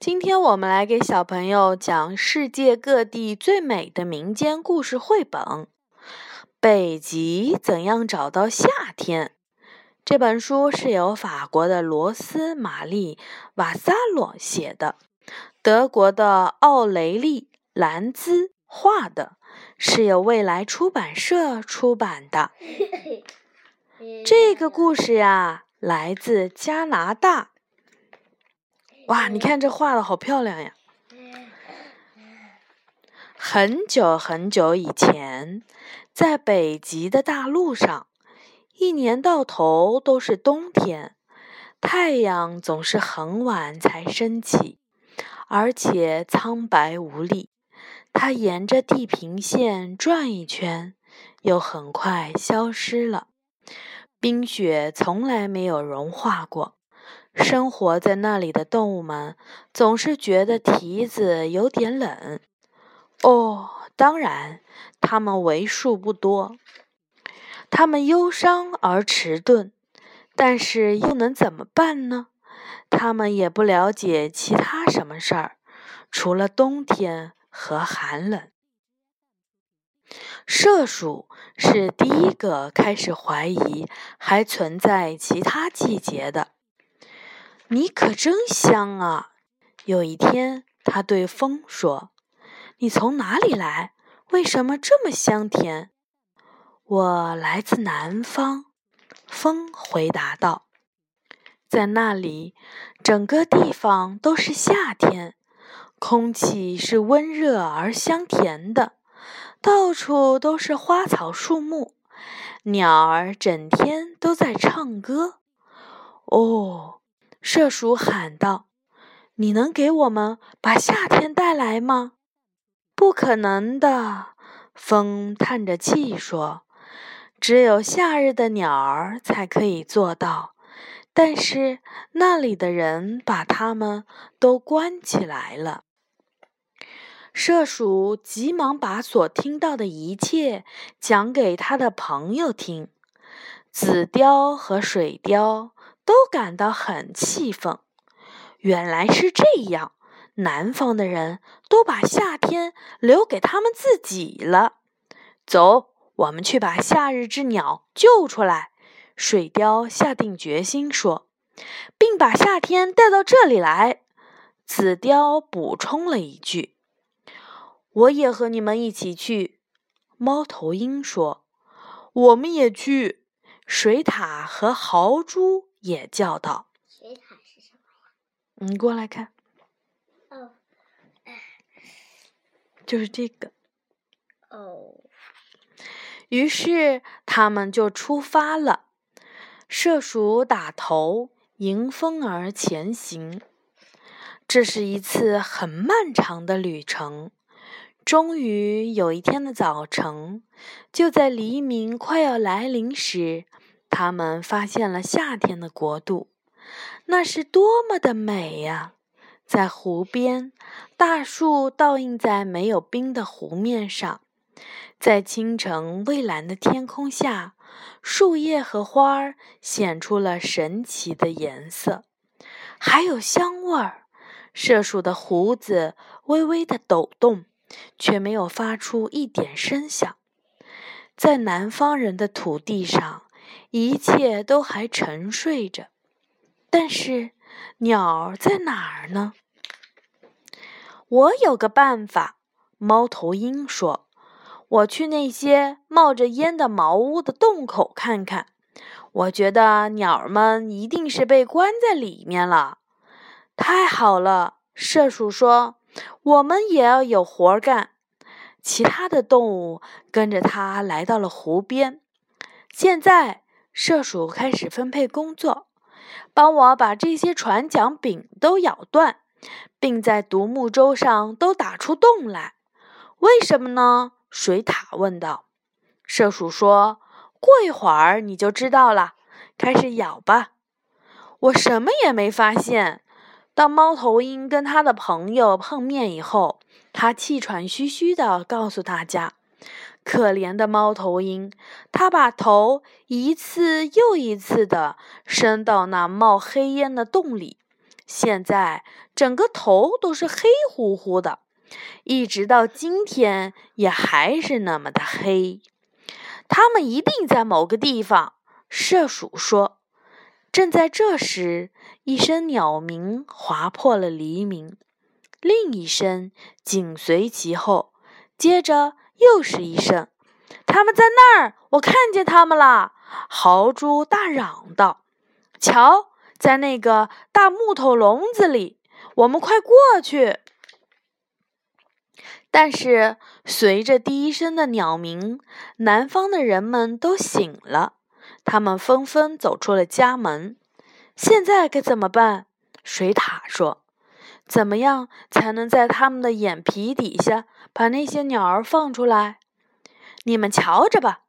今天我们来给小朋友讲世界各地最美的民间故事绘本《北极怎样找到夏天》。这本书是由法国的罗斯玛丽·瓦萨洛写的，德国的奥雷利·兰兹画的，是由未来出版社出版的。这个故事呀，来自加拿大。哇，你看这画的好漂亮呀！很久很久以前，在北极的大陆上，一年到头都是冬天，太阳总是很晚才升起，而且苍白无力。它沿着地平线转一圈，又很快消失了。冰雪从来没有融化过。生活在那里的动物们总是觉得蹄子有点冷。哦，当然，它们为数不多。它们忧伤而迟钝，但是又能怎么办呢？它们也不了解其他什么事儿，除了冬天和寒冷。麝鼠是第一个开始怀疑还存在其他季节的。你可真香啊！有一天，他对风说：“你从哪里来？为什么这么香甜？”“我来自南方。”风回答道，“在那里，整个地方都是夏天，空气是温热而香甜的，到处都是花草树木，鸟儿整天都在唱歌。”哦。麝鼠喊道：“你能给我们把夏天带来吗？”“不可能的。”风叹着气说，“只有夏日的鸟儿才可以做到，但是那里的人把它们都关起来了。”麝鼠急忙把所听到的一切讲给他的朋友听，紫貂和水貂。都感到很气愤。原来是这样，南方的人都把夏天留给他们自己了。走，我们去把夏日之鸟救出来。水貂下定决心说，并把夏天带到这里来。紫貂补充了一句：“我也和你们一起去。”猫头鹰说：“我们也去。”水獭和豪猪。也叫道：“水獭是什么呀？”你过来看。哦，就是这个。哦。于是他们就出发了。射鼠打头，迎风而前行。这是一次很漫长的旅程。终于有一天的早晨，就在黎明快要来临时。他们发现了夏天的国度，那是多么的美呀！在湖边，大树倒映在没有冰的湖面上，在清晨蔚蓝的天空下，树叶和花儿显出了神奇的颜色，还有香味儿。麝鼠的胡子微微的抖动，却没有发出一点声响。在南方人的土地上。一切都还沉睡着，但是鸟儿在哪儿呢？我有个办法，猫头鹰说：“我去那些冒着烟的茅屋的洞口看看。我觉得鸟儿们一定是被关在里面了。”太好了，射鼠说：“我们也要有活干。”其他的动物跟着它来到了湖边。现在。射鼠开始分配工作，帮我把这些船桨柄都咬断，并在独木舟上都打出洞来。为什么呢？水獭问道。射鼠说：“过一会儿你就知道了。开始咬吧。”我什么也没发现。当猫头鹰跟他的朋友碰面以后，他气喘吁吁地告诉大家。可怜的猫头鹰，它把头一次又一次地伸到那冒黑烟的洞里，现在整个头都是黑乎乎的，一直到今天也还是那么的黑。它们一定在某个地方，麝鼠说。正在这时，一声鸟鸣划破了黎明，另一声紧随其后，接着又是一声：“他们在那儿，我看见他们了！”豪猪大嚷道：“瞧，在那个大木头笼子里，我们快过去！”但是，随着第一声的鸟鸣，南方的人们都醒了。他们纷纷走出了家门。现在该怎么办？水獭说：“怎么样才能在他们的眼皮底下把那些鸟儿放出来？”你们瞧着吧。”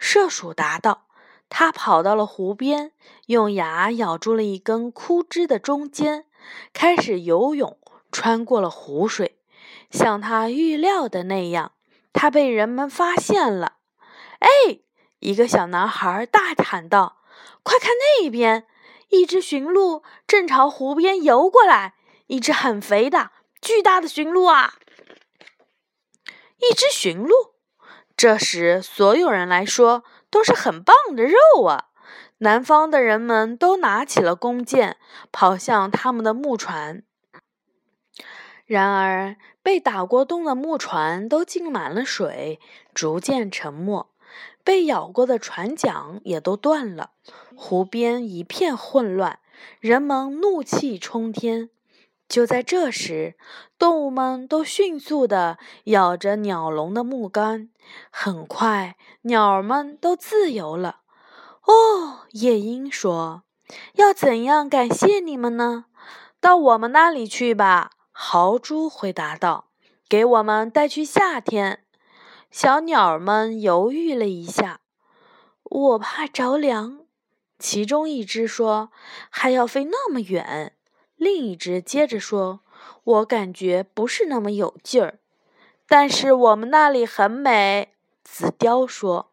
射鼠答道。他跑到了湖边，用牙咬住了一根枯枝的中间，开始游泳，穿过了湖水。像他预料的那样，他被人们发现了。哎！一个小男孩大喊道：“快看那边！一只驯鹿正朝湖边游过来，一只很肥的、巨大的驯鹿啊！一只驯鹿，这时所有人来说都是很棒的肉啊！南方的人们都拿起了弓箭，跑向他们的木船。然而，被打过洞的木船都浸满了水，逐渐沉没。被咬过的船桨也都断了，湖边一片混乱，人们怒气冲天。就在这时，动物们都迅速地咬着鸟笼的木杆，很快，鸟儿们都自由了。哦，夜莺说：“要怎样感谢你们呢？到我们那里去吧。”豪猪回答道：“给我们带去夏天。”小鸟儿们犹豫了一下，我怕着凉。其中一只说：“还要飞那么远。”另一只接着说：“我感觉不是那么有劲儿。”但是我们那里很美，紫貂说：“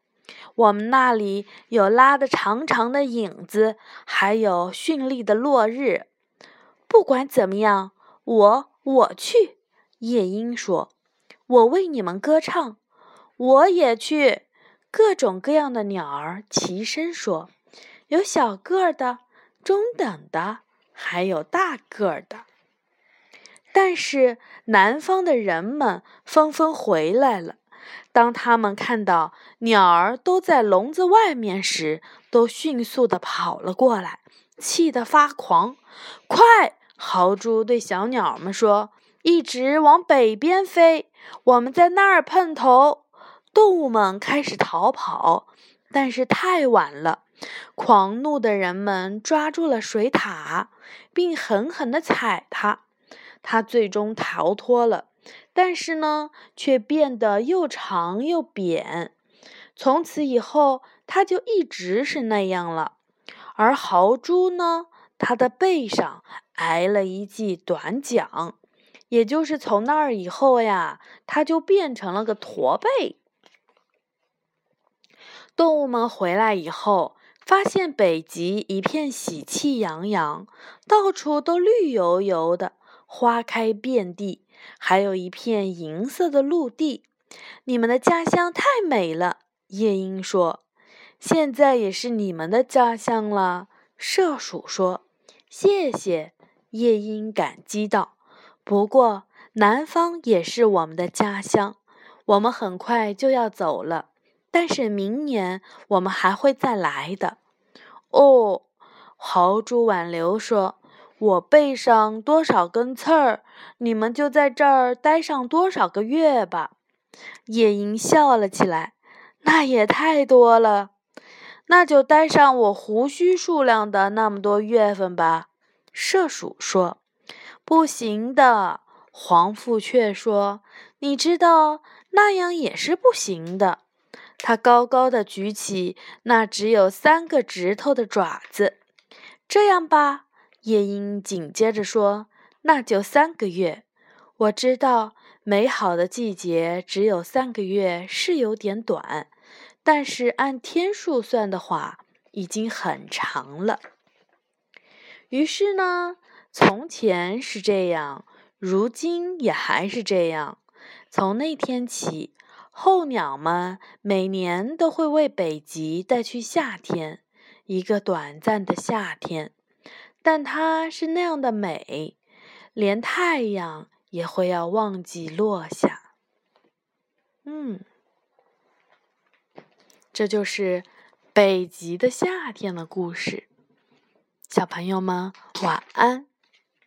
我们那里有拉的长长的影子，还有绚丽的落日。”不管怎么样，我我去。夜莺说：“我为你们歌唱。”我也去。各种各样的鸟儿齐声说：“有小个儿的，中等的，还有大个儿的。”但是南方的人们纷纷回来了。当他们看到鸟儿都在笼子外面时，都迅速地跑了过来，气得发狂。快！豪猪对小鸟们说：“一直往北边飞，我们在那儿碰头。”动物们开始逃跑，但是太晚了。狂怒的人们抓住了水獭，并狠狠地踩它。它最终逃脱了，但是呢，却变得又长又扁。从此以后，它就一直是那样了。而豪猪呢，它的背上挨了一记短桨，也就是从那儿以后呀，它就变成了个驼背。动物们回来以后，发现北极一片喜气洋洋，到处都绿油油的，花开遍地，还有一片银色的陆地。你们的家乡太美了，夜莺说。现在也是你们的家乡了，麝鼠说。谢谢，夜莺感激道。不过，南方也是我们的家乡，我们很快就要走了。但是明年我们还会再来的。哦，豪猪挽留说：“我背上多少根刺儿，你们就在这儿待上多少个月吧。”夜莺笑了起来：“那也太多了，那就待上我胡须数量的那么多月份吧。”麝鼠说：“不行的。”黄腹雀说：“你知道那样也是不行的。”他高高的举起那只有三个指头的爪子。这样吧，夜莺紧接着说：“那就三个月。我知道美好的季节只有三个月是有点短，但是按天数算的话，已经很长了。”于是呢，从前是这样，如今也还是这样。从那天起，候鸟们每年都会为北极带去夏天，一个短暂的夏天。但它是那样的美，连太阳也会要忘记落下。嗯，这就是北极的夏天的故事。小朋友们，晚安。